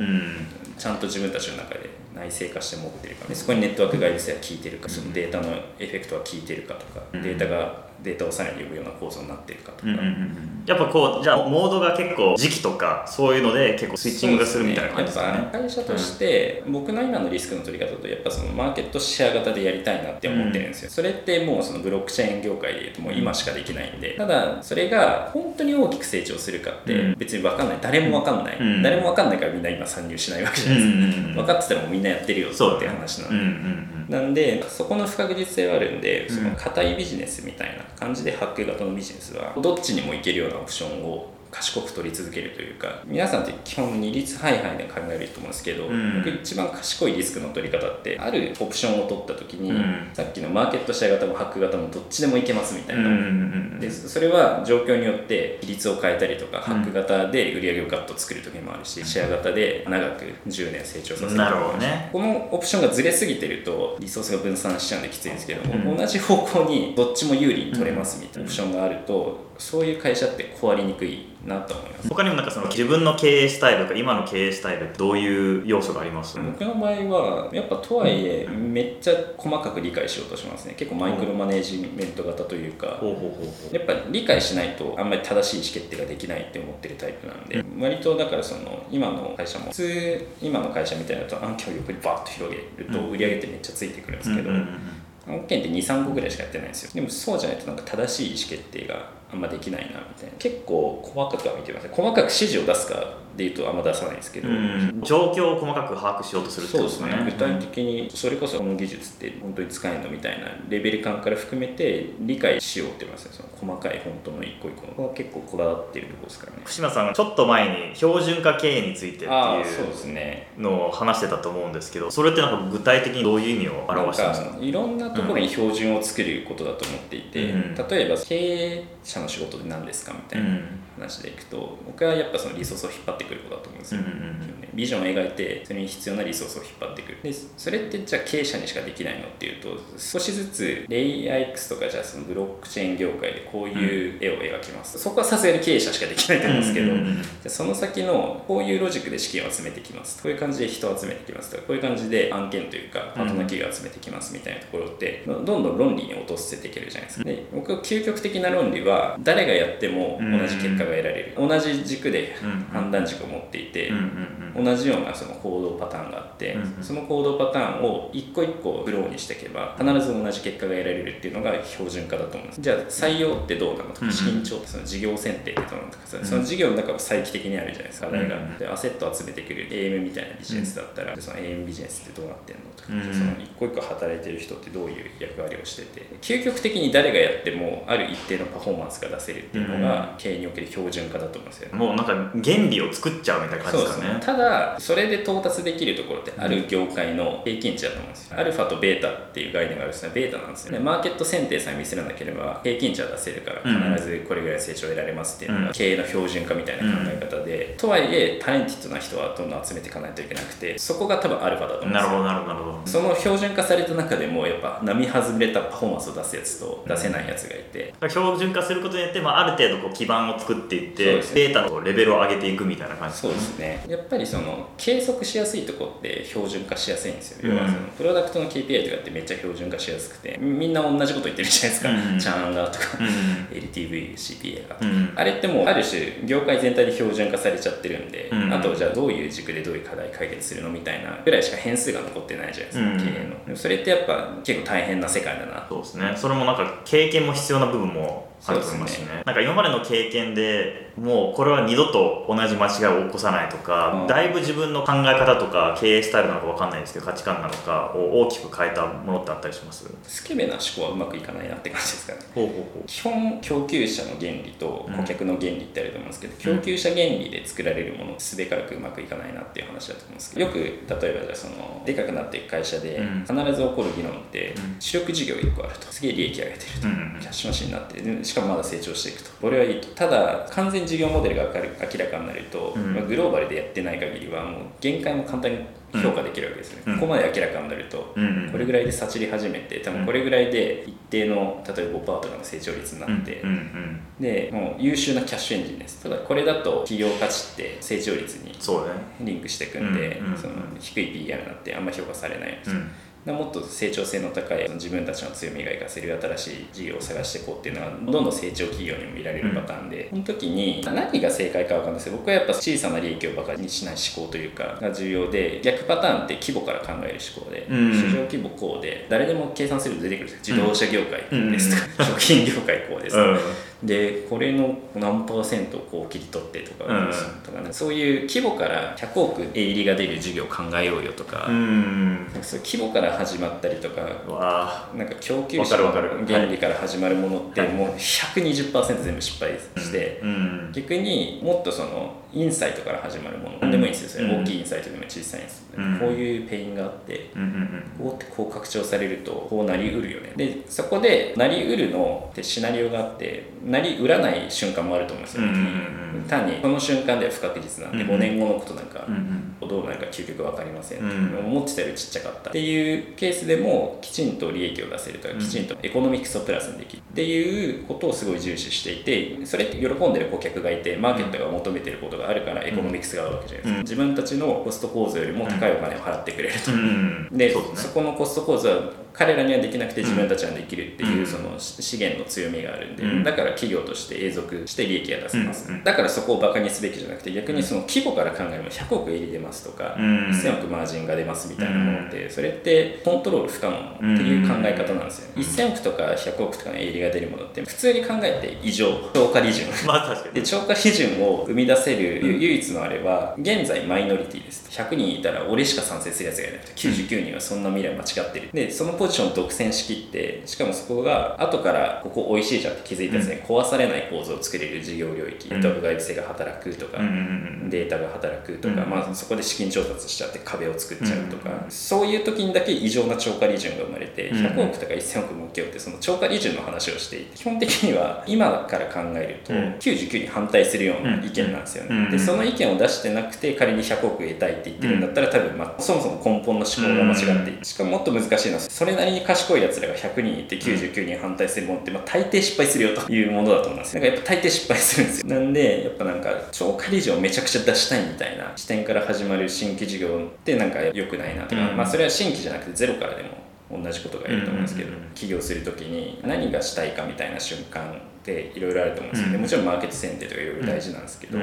ちゃんと自分たちの中で内製化して持ってるかそこにネットワーク外部性が効いてるかそのデータのエフェクトは効いてるかとか、データがデータをさらに呼ぶような構造になっているかとか、うんうんうん、やっぱこうじゃあモードが結構時期とかそういうので結構スイッチングがするみたいな感じですかね、会社として、僕の今のリスクの取り方とやっぱそのマーケットシェア型でやりたいなって思ってるんですよ、うん、それってもうそのブロックチェーン業界でいうともう今しかできないんで。ただそれが本当に大きく成長するかって別に分かんない。誰も分かんない、うん、誰も分かんないからみんな今参入しないわけじゃないですか、うんうんうん、分かってたらもうみんなやってるよっていう話なんで、うんうんうん、なんでそこの不確実性はあるんでその硬いビジネスみたいな感じで発見型のビジネスはどっちにも行けるようなオプションを賢く取り続けるというか皆さんって基本二律背反で考えると思うんですけど、うん、僕一番賢いリスクの取り方ってあるオプションを取った時に、うん、さっきのマーケットシェア型もハック型もどっちでもいけますみたいな、うん、でそれは状況によって比率を変えたりとか、ハック型で売り上げをガッと作る時もあるしシェア型で長く10年成長させるなるほど、ね、このオプションがずれすぎてるとリソースが分散しちゃうんできついんですけども、同じ方向にどっちも有利に取れますみたいなオプションがあるとそういう会社って壊れにくいなと思います。他にもなんかその自分の経営スタイルとか今の経営スタイルってどういう要素があります？僕の場合はやっぱとはいえめっちゃ細かく理解しようとしますね。結構マイクロマネージメント型というか。やっぱ理解しないとあんまり正しい意思決定ができないって思ってるタイプなんで割とだからその今の会社も普通今の会社みたいなと案件を横にバーッと広げると売り上げってめっちゃついてくるんですけど案件って23個ぐらいしかやってないんですよ。でもそうじゃないとなんか正しい意思決定があんまできないなみたいな。結構細かくは見てます細かく指示を出すかでいうとあんま出さないですけど、状況を細かく把握しようとするってことですね、ね、具体的にそれこそこの技術って本当に使えるのみたいなレベル感から含めて理解しようって言いますね。その細かい本当の一個一個の。ここは結構こだわってるところですからね。福島さんがちょっと前に標準化経営についてっていうのを話してたと思うんですけどそれってなんか具体的にどういう意味を表してますか？いろんなところに標準を作ることだと思っていて、うん、例えば経営者の仕事で何ですかみたいな話でいくと、僕はやっぱそのリソースを引っ張ってくることだと思うんですよ、ビジョンを描いてそれに必要なリソースを引っ張ってくる。でそれってじゃあ経営者にしかできないのっていうと少しずつレイヤー X とかじゃあそのブロックチェーン業界でこういう絵を描きます、そこはさすがに経営者しかできないと思うんですけど、じゃその先のこういうロジックで資金を集めてきますこういう感じで人を集めてきますとかこういう感じで案件というかパートナー企業を集めてきますみたいなところってどんどん論理に落とせていけるじゃないですか。で僕は究極的な論理は誰がやっても同じ結果が得られる、同じ軸で判断軸を持っていて、同じようなその行動パターンがあって、その行動パターンを一個一個フローにしていけば必ず同じ結果が得られるっていうのが標準化だと思うんです。じゃあ採用ってどうなのとか資金調その事業選定ってどうなのとかその事業の中も再帰的にあるじゃないですか。課題がでアセットを集めてくる AM みたいなビジネスだったら、その AM ビジネスってどうなってんのとか、その一個一個働いてる人ってどういう役割をしてて究極的に誰がやってもある一定のパフォーマンスが出せるっていうのが経営における標準化だと思うんですよ、ね、もうなんか原理を作っちゃうみたいな感じですかね、ね、ただそれで到達できるところってある業界の平均値だと思うんですよ、アルファとベータっていう概念があるんですね。ベータなんですよね。マーケット選定さえ見せらなければ平均値は出せるから必ずこれぐらい成長を得られますっていうのが経営の標準化みたいな考え方で、とはいえタレンティッドな人はどんどん集めていかないといけなくてそこが多分アルファだと思うんですよ。なるほどなるほどなるほど。その標準化された中でもやっぱ並外れたパフォーマンスを出すやつと出せないやつがいて、標準化することによって、まあ、ある程度こう基盤を作っていって、ね、データのレベルを上げていくみたいな感じそうですね。やっぱりその計測しやすいとこって標準化しやすいんですよ、要はそのプロダクトの KPI とかってめっちゃ標準化しやすくてみんな同じこと言ってるじゃないですか、うん、チャーンがとか、うん、LTV、CPA が。とか、うん、あれってもうある種業界全体で標準化されちゃってるんで、あとじゃあどういう軸でどういう課題解決するのみたいなぐらいしか変数が残ってないじゃないですか、経営の。それってやっぱ結構大変な世界だな。そうですね。それもなんか経験も必要な部分もあると思いますしね、ね、なんか今までの経験でもうこれは二度と同じ間違いを起こさないとか、うん、だいぶ自分の考え方とか経営スタイルなのか分かんないですけど価値観なのかを大きく変えたものってあったりします？スケベな思考はうまくいかないなって感じですかね。ほうほうほう。基本供給者の原理と顧客の原理ってあると思うんですけど、うん、供給者原理で作られるものすべからくうまくいかないなっていう話だと思うんですけどよく例えばじゃあそのでかくなっていく会社で必ず起こる議論って主力事業1個あると。すげえ利益上げてると、キャッシュマシンになってしかもまだ成長していくと。これはいいと。ただ完全事業モデルが明らかになると、まあ、グローバルでやってない限りはもう限界も簡単に評価できるわけですね、うん、ここまで明らかになると、うんこれぐらいでさちり始めて多分これぐらいで一定の例えば5%とかの成長率になって、でもう優秀なキャッシュエンジンです。ただこれだと企業価値って成長率にリンクしていくんで、その低い PR になってあんまり評価されないんですよ、もっと成長性の高い自分たちの強みが生かせる新しい事業を探していこうっていうのはどんどん成長企業にも見られるパターンで、うん、その時に何が正解か分かんないです。けど僕はやっぱ小さな利益をバカにしない思考というかが重要で逆パターンって規模から考える思考で、うん、市場規模こうで誰でも計算すると出てくるんです自動車業界ですとか、食品業界こうですとか。でこれの何パーセントをこう切り取ってとか,、とかね、そういう規模から100億営利が出る事業を考えようよとか,、う規模から始まったりとかなんか供給者の論理から始まるものってもう120%全部失敗して、逆にもっとそのインサイトから始まるもの。でもいいんですよ、大きいインサイトでも小さいんです、こういうペインがあって、こうってこう拡張されるとこうなりうるよね。でそこでなりうるのってシナリオがあってなりうらない瞬間もあると思うんですよ、ね単にこの瞬間では不確実なんで、5年後のことなんかどうなるか究極分かりません、思ってたよりちっちゃかった。っていうケースでもきちんと利益を出せるとかきちんとエコノミクスをプラスにできるっていうことをすごい重視していてそれって喜んでる顧客がいてマーケットが求めてることがあるからエコノミクスがあるわけじゃないですか、自分たちのコスト構造よりも高いお金を払ってくれると、でそこのコスト構造は彼らにはできなくて自分たちはできるっていうその資源の強みがあるんで、だから企業として永続して利益が出せます、だからそこをバカにすべきじゃなくて逆にその規模から考えれば100億利出ますとか、1000億マージンが出ますみたいなものってそれってコントロール不可能っていう考え方なんですよ、1000億とか100億とかの利が出るものって普通に考えて異常。超過利潤、まあ、確かに。で超過利潤を生み出せる唯一のあれは現在マイノリティです。100人いたら俺しか賛成するやつがいなくて99人はそんな未来間違ってる。でそのポジションを独占しきってしかもそこが後からここ美味しいじゃんって気づいたですね、うん、壊されない構造を作れる事業領域、うん、ネット外部性が働くとか、うん、データが働くとか、まあ、そこで資金調達しちゃって壁を作っちゃうとか、そういう時にだけ異常な超過利潤が生まれて100億とか1000億儲けようってその超過利潤の話をしていて基本的には今から考えると99に反対するような意見なんですよね、でその意見を出してなくて仮に100億得たいって言ってるんだったら多分、まあ、そもそも根本の思考が間違っていてしかももっと難しいのはそれなりに賢いやつらが100人いて99人反対するものって、まあ、大抵失敗するよというものだと思いますなんかやっぱ大抵失敗するんですよ。なんでやっぱなんか超過利潤をめちゃくちゃ出したいみたいな視点から始まる新規事業ってなんか良くないなとか、まあそれは新規じゃなくてゼロからでも同じことが言えると思うんですけど、起業する時に何がしたいかみたいな瞬間っていろいろあると思うんですけど、もちろんマーケット選定とかいろいろ大事なんですけど、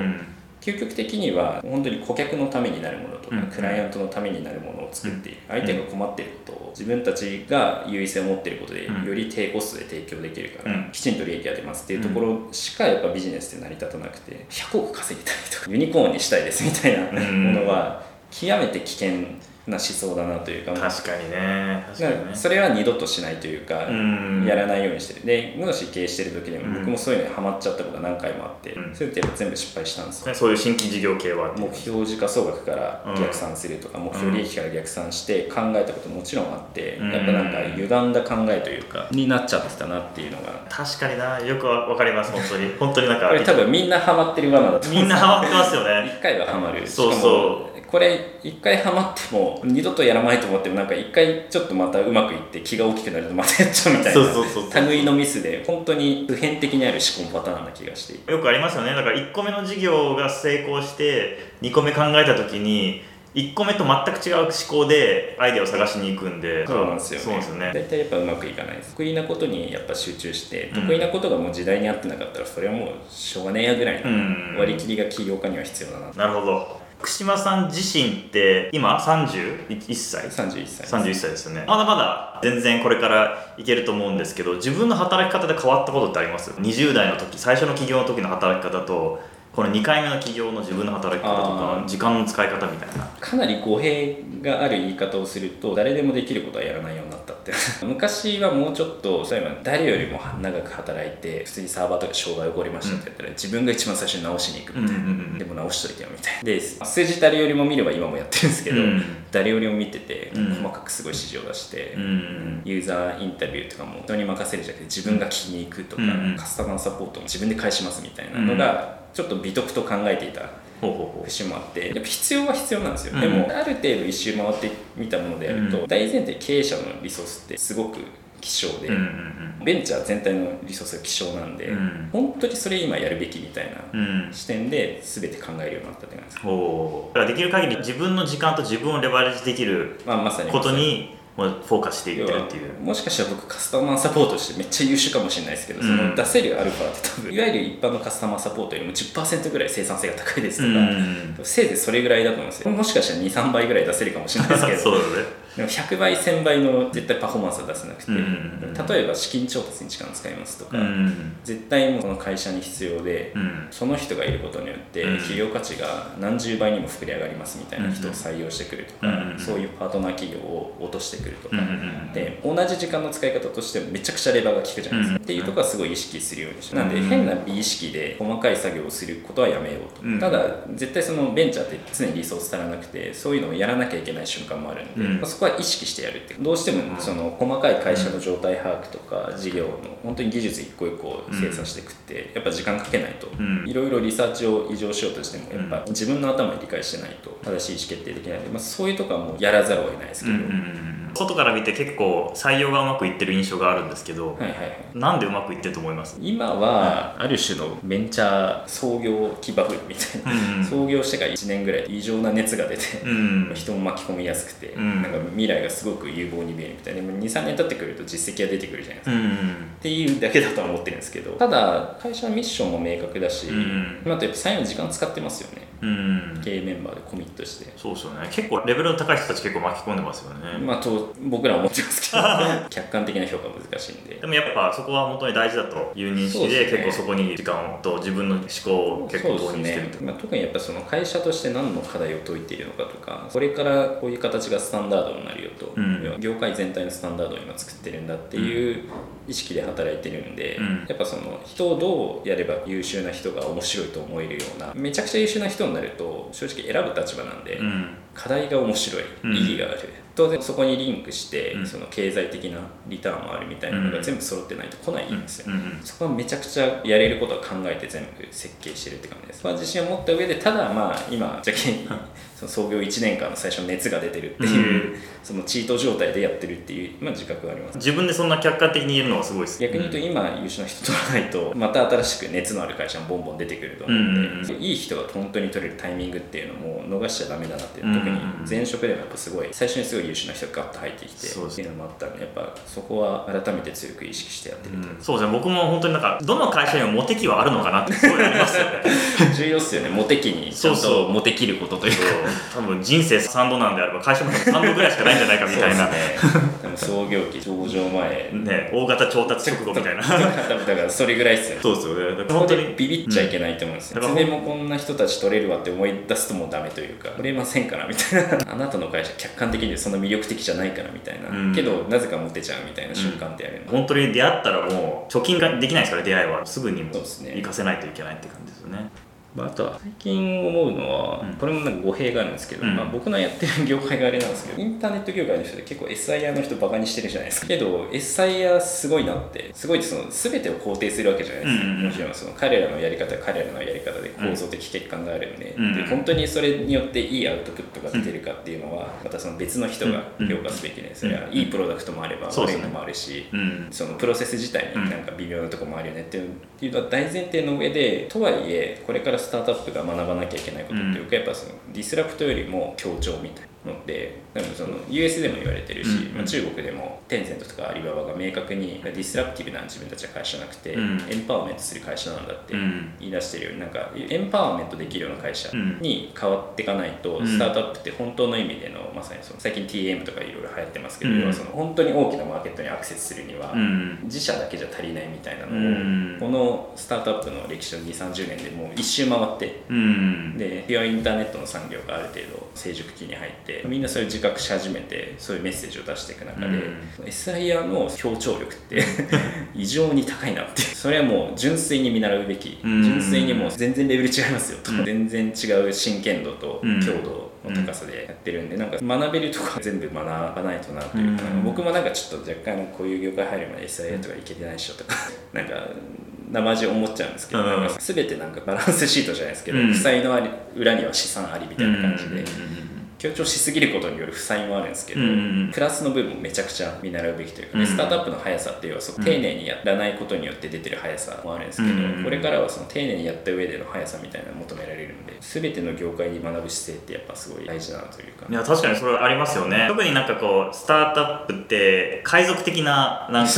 究極的には本当に顧客のためになるものとか、クライアントのためになるものを作っている、相手が困っていることを自分たちが優位性を持っていることで、より低コストで提供できるから、きちんと利益が出ます。っていうところしかやっぱビジネスって成り立たなくて100億稼ぎたいとかユニコーンにしたいですみたいなものは極めて危険な思想だなというか。確かにね。確かにね。それは二度としないというかやらないようにしてる。でもし経営してる時でも僕もそういうのにハマっちゃったことが何回もあって、うん、そういうの全部失敗したんですよ、そういう新規事業系は。目標時価総額から逆算するとか、うん、目標利益から逆算して考えたこともちろんあって、うん、やっぱなんか歪んだ考えというかになっちゃってたなっていうのが。確かにな。よくわかります本当に。本当になんか。多分みんなハマってる罠だとみんなハマってますよね。一回はハマる。そうそうこれ一回ハマっても二度とやらないと思ってもなんか一回ちょっとまたうまくいって気が大きくなるとまたやっちゃうみたいな。類のミスで本当に普遍的にある思考パターンな気がして。よくありますよね。だから1個目の事業が成功して2個目考えた時に1個目と全く違う思考でアイデアを探しに行くんで。そうなんですよね。そうですよね。大体やっぱうまくいかないです。得意なことにやっぱ集中して、得意なことがもう時代に合ってなかったらそれはもうしょうがねえやぐらいの割り切りが起業家には必要だな。なるほど福島さん自身って今31歳？31歳31歳ですよね。まだまだ全然これからいけると思うんですけど自分の働き方で変わったことってあります？20代の時最初の起業の時の働き方とこの2回目の起業の自分の働き方とか時間の使い方みたいな。かなり語弊がある言い方をすると誰でもできることはやらないようにな昔はもうちょっと例えば誰よりも長く働いて普通にサーバーとか障害起こりましたって言ったら、自分が一番最初に直しに行くみたいな、でも直しといてよみたいな。で数字誰よりも見れば今もやってるんですけど、誰よりも見てて、細かくすごい指示を出して、ユーザーインタビューとかも人に任せるじゃなくて自分が聞きに行くとか、カスタマーサポートも自分で返しますみたいなのが、ちょっと美徳と考えていた節もあってやっぱ必要は必要なんですよ、うん、でもある程度一周回ってみたものでやると、うん、大前提経営者のリソースってすごく希少で、うんうんうん、ベンチャー全体のリソースが希少なんで、うん、本当にそれ今やるべきみたいな視点で全て考えるようになったって感じです、だからできる限り自分の時間と自分をレバレッジできることにフォーカスしていってるっていう。もしかしたら僕カスタマーサポートしてめっちゃ優秀かもしれないですけど、うん、その出せるアルファって多分いわゆる一般のカスタマーサポートよりも10%ぐらい生産性が高いですとか、うん、せいぜいそれぐらいだと思うんですよ。もしかしたら23倍ぐらい出せるかもしれないですけど。そうだねでも100倍1000倍の絶対パフォーマンスは出せなくて、例えば資金調達に時間を使いますとか、絶対もうその会社に必要で、その人がいることによって企業価値が何十倍にも膨れ上がりますみたいな人を採用してくるとか、そういうパートナー企業を落としてくるとか、で同じ時間の使い方としてもめちゃくちゃレバーが効くじゃないですか、っていうところはすごい意識するようにしてなんで変な美意識で細かい作業をすることはやめようと、ただ絶対そのベンチャーって常にリソース足らなくてそういうのをやらなきゃいけない瞬間もあるんで、そこはは意識してやるってどうしてもその細かい会社の状態把握とか事業の本当に技術一個一個精査していくってやっぱ時間かけないと。いろいろリサーチを異常しようとしてもやっぱ自分の頭で理解してないと正しい意思決定できない。ので、まあ、そういうとこはもうやらざるを得ないですけど。外から見て結構採用がうまくいってる印象があるんですけど、はいはいはい、なんでうまくいってると思います？今はある種のベンチャー創業騎馬風みたいな、うんうん、創業してから1年ぐらい異常な熱が出て、うん、人も巻き込みやすくて、うん、なんか未来がすごく有望に見えるみたいな。23年経ってくると実績が出てくるじゃないですか、うんうん、っていうだけだとは思ってるんですけど。ただ会社のミッションも明確だし、うん、あとやっぱ採用の時間使ってますよね、うん、経営メンバーでコミットして。そうですよね。結構レベルの高い人たち結構巻き込んでますよね。まあと僕らは思ってますけど。客観的な評価難しいんで。でもやっぱそこは本当に大事だという認識で、ね、結構そこに時間と自分の思考を結構投入してると、ね。まあ、特にやっぱその会社として何の課題を解いているのかとかこれからこういう形がスタンダードになるよと、うん、業界全体のスタンダードを今作ってるんだっていう意識で働いてるんで、うん、やっぱその人をどうやれば優秀な人が面白いと思えるようなめちゃくちゃ優秀な人になると正直選ぶ立場なんで、うん、課題が面白い、意義がある。当然そこにリンクして、その経済的なリターンもあるみたいなのが全部揃ってないと来ないんですよ、そこはめちゃくちゃやれることは考えて全部設計してるって感じです、まあ、自信を持った上でただまあ今じゃ その創業1年間の最初熱が出てるっていう、うん、そのチート状態でやってるっていう、まあ、自覚があります。自分でそんな客観的に言えるのはすごいです。逆に言うと今優秀な人取らないとまた新しく熱のある会社もボンボン出てくると思うんで、うんうん、いい人が本当に取れるタイミングっていうのも逃しちゃダメだなっていう、特に前職でもやっぱすごい最初にすごい優秀な人がガッと入ってきてっていうのもあったんでやっぱそこは改めて強く意識してやってる、うん、そうですね。僕も本当になんかどの会社にもモテ期はあるのかなってすごいありますよね。重要っすよね。モテ期にちゃんとモテきることというか多分人生生3度なんであれば会社も3度ぐらいしかないんじゃないかみたいな、ね、でも創業期上場前。ね大型調達直後みたいな。だからそれぐらいですよそうですよね。だから本当にビビっちゃいけないと思うんですよ、うん、いつでもこんな人たち取れるわって思い出すともうダメというか取れませんからみたいな。あなたの会社客観的にそんな魅力的じゃないからみたいな、うん、けどなぜかモテちゃうみたいな瞬間ってやる、うん、本当に出会ったらもう貯金ができないですから出会いは。すぐにも行かせないといけないって感じですよねまあ、あとは最近思うのは、これもなんか語弊があるんですけど、うん、まあ、僕のやってる 業界があれなんですけどインターネット業界の人で結構 SIR の人バカにしてるじゃないですか。けど SIR すごいなってすごいその全てを肯定するわけじゃないですか、うんうん、もちろんその彼らのやり方は彼らのやり方で構造的欠陥があるんでうん、で本当にそれによっていいアウトプットが出てるかっていうのはまたその別の人が評価すべきで、それはいいプロダクトもあれば悪いのもあるし、そのプロセス自体になんか微妙なところもあるよねっていうのは大前提の上でとはいえこれからスタートアップが学ばなきゃいけないことっていうか、やっぱその disrupt よりも協調みたいなので多分その US でも言われてるし、うん、まあ、中国でもテンセントとかアリババが明確に disruptive な自分たちの会社じゃなくて、うん、エンパワーメントする会社なんだって言い出してるようになんかエンパワーメントできるような会社に変わっていかないと、スタートアップって本当の意味でのまさにその最近 TM とかいろいろ流行ってますけど、うん、その本当に大きなマーケットにアクセスするには、自社だけじゃ足りないみたいなのを、このスタートアップの歴史の2 3 0年でもう一周回って、でピュアインターネットの産業がある程度成熟期に入ってみんなそういう自覚し始めてそういうメッセージを出していく中で、うん、SIR の強調力って異常に高いなって。それはもう純粋に見習うべき、うん、純粋にもう全然レベル違いますよと、うん、全然違う真剣度と強度の高さでやってるんで、なんか学べるとこは全部学ばないとなというか、僕もなんかちょっと若干こういう業界入るまで SIR とかいけてないっしょとかなんか生地思っちゃうんですけど、うん、全てなんかバランスシートじゃないですけど、負債の裏には資産ありみたいな感じで。強調しすぎることによる負債もあるんですけど、うんうん、プラスの部分もめちゃくちゃ見習うべきというか、ね、スタートアップの速さっていうのは丁寧にやらないことによって出てる速さもあるんですけど、うんうん、これからはその丁寧にやった上での速さみたいなの求められるんで全ての業界に学ぶ姿勢ってやっぱすごい大事だなというか。いや確かにそれはありますよね。特になんかこうスタートアップって海賊的ななんか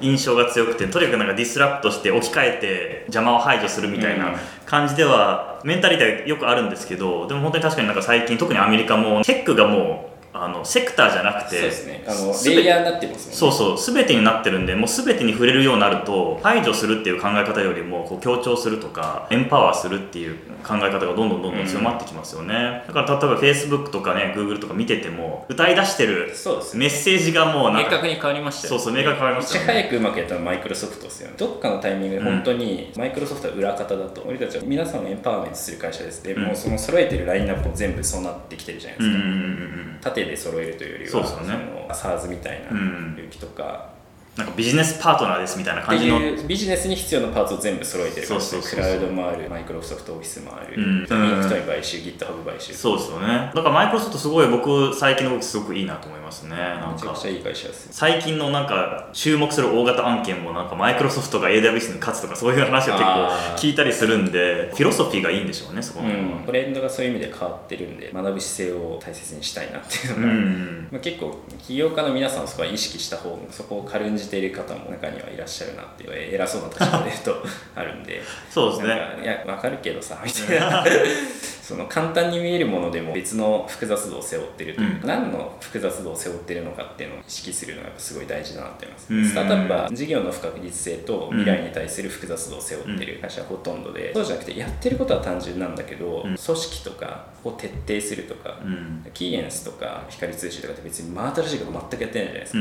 印象が強くて、ね、とにかくなんかディスラプトして置き換えて邪魔を排除するみたいな感じではメンタリティはよくあるんですけどでも本当に確かになんか最近特にアメリカもテックがもうあのセクターじゃなくてそうですね。あのレイヤーになってますもんね。そうそう全てになってるんでもう全てに触れるようになると排除するっていう考え方よりもこう強調するとかエンパワーするっていう考え方がどんどんどんどん強まってきますよね、うん、だから例えば Facebook とかね Google とか見てても歌い出してるメッセージがもう明確に変わりましたよ、そうそう明確に変わりました、ね、いち早くうまくやったのはマイクロソフト。ですよねどっかのタイミングで本当にマイクロソフトは裏方だと。俺たちは皆さんをエンパワーメントする会社です。で、うん、もうその揃えてるラインナップも全部そうなってきてるじゃないですか、うんうんうん、縦縦で揃えるというよりはそうですよね。の SARS みたいな領域とか、なんかビジネスパートナーですみたいな感じの。ビジネスに必要なパーツを全部揃えてるからクラウドもあるマイクロソフトオフィスもある、うん、ミンクトに買収 GitHub 買収。そうですよね。だからマイクロソフトすごい僕最近の動きすごくいいなと思いますね。なんかめちゃくちゃいい会社です最近のなんか注目する大型案件もなんかマイクロソフトが AWS に勝つとかそういう話を結構聞いたりするんでフィロソフィーがいいんでしょうねそこの、うん、トレンドがそういう意味で変わってるんで学ぶ姿勢を大切にしたいなっていうのが、うん、まあ、結構起業家の皆さんそこは意識した方そこを軽んじている方も中にはいらっしゃるなっていう偉そうな立場で言うとあるんで。そうですね。いや分かるけどさみたいなその簡単に見えるものでも別の複雑度を背負ってるというか、うん、何の複雑度を背負ってるのかっていうのを意識するのがすごい大事だなって思います、うん、スタートアップは事業の不確実性と未来に対する複雑度を背負ってる会社はほとんどで、そうじゃなくてやってることは単純なんだけど、組織とかを徹底するとか、キーエンスとか光通信とかって別に真新しいこと全くやってないじゃないですか、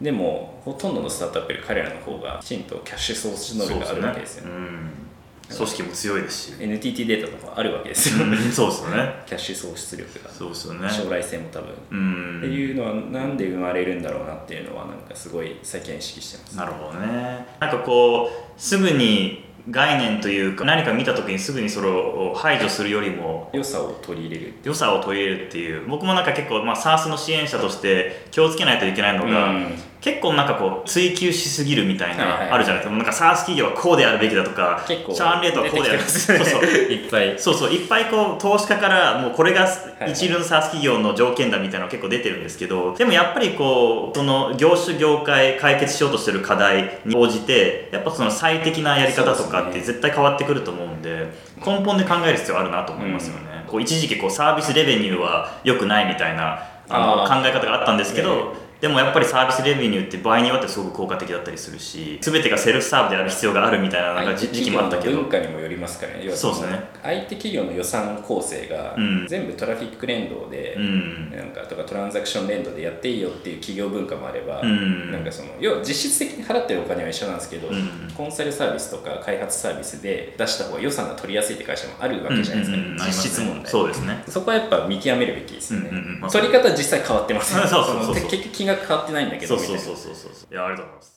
でもほとんどのスタートアップより彼らの方がきちんとキャッシュソース能力があるわけですよ、ね組織も強いですし。NTT データとかあるわけですよ、そうですよね。キャッシュ創出力が。そうですよね。将来性も多分。うん。っていうのはなんで生まれるんだろうなっていうのはなんかすごい最近意識してます、なるほどね。なんかこうすぐに概念というか何か見た時にすぐにそれを排除するよりも良さを取り入れる良さを取り入れるっていう。僕もなんか結構、まあ、SARS の支援者として気をつけないといけないのが、うん、結構なんかこう追求しすぎるみたいな、あるじゃないですか。なんか SARS 企業はこうであるべきだとかチャーンレートはこうである。べきだそうそう。いっぱい。そうそう。いっぱいこう投資家からもうこれが一流の SARS 企業の条件だみたいなの結構出てるんですけどでもやっぱりこうその業種業界解決しようとしてる課題に応じてやっぱその最適なやり方とかって絶対変わってくると思うんで根本で考える必要あるなと思いますよね、うん、こう一時期こうサービスレベニューは良くないみたいなあの考え方があったんですけどでもやっぱりサービスレベニューって場合によってすごく効果的だったりするし全てがセルフサーブである必要があるみたいななんか時期もあったけど。文化にもよりますからねそうですね。相手企業の予算構成が全部トラフィック連動で、うん、なんかとかトランザクション連動でやっていいよっていう企業文化もあれば、うん、なんかその要は実質的に払ってるお金は一緒なんですけど、うん、コンサルサービスとか開発サービスで出した方が予算が取りやすいって会社もあるわけじゃないですか、うんうんうん、実質問題。そうですね。そこはやっぱ見極めるべきですよね、取り方実際変わってますね。そうそうそう結局金額変わってないんだけどそうそうそうそうそういやありがとうござ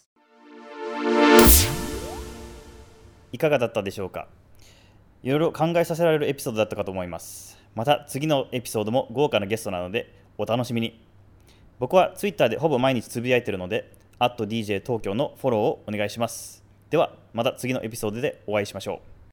います。いかがだったでしょうか？いろいろ考えさせられるエピソードだったかと思います。また次のエピソードも豪華なゲストなのでお楽しみに。僕は Twitter でほぼ毎日つぶやいているので DJ 東京のフォローをお願いします。ではまた次のエピソードでお会いしましょう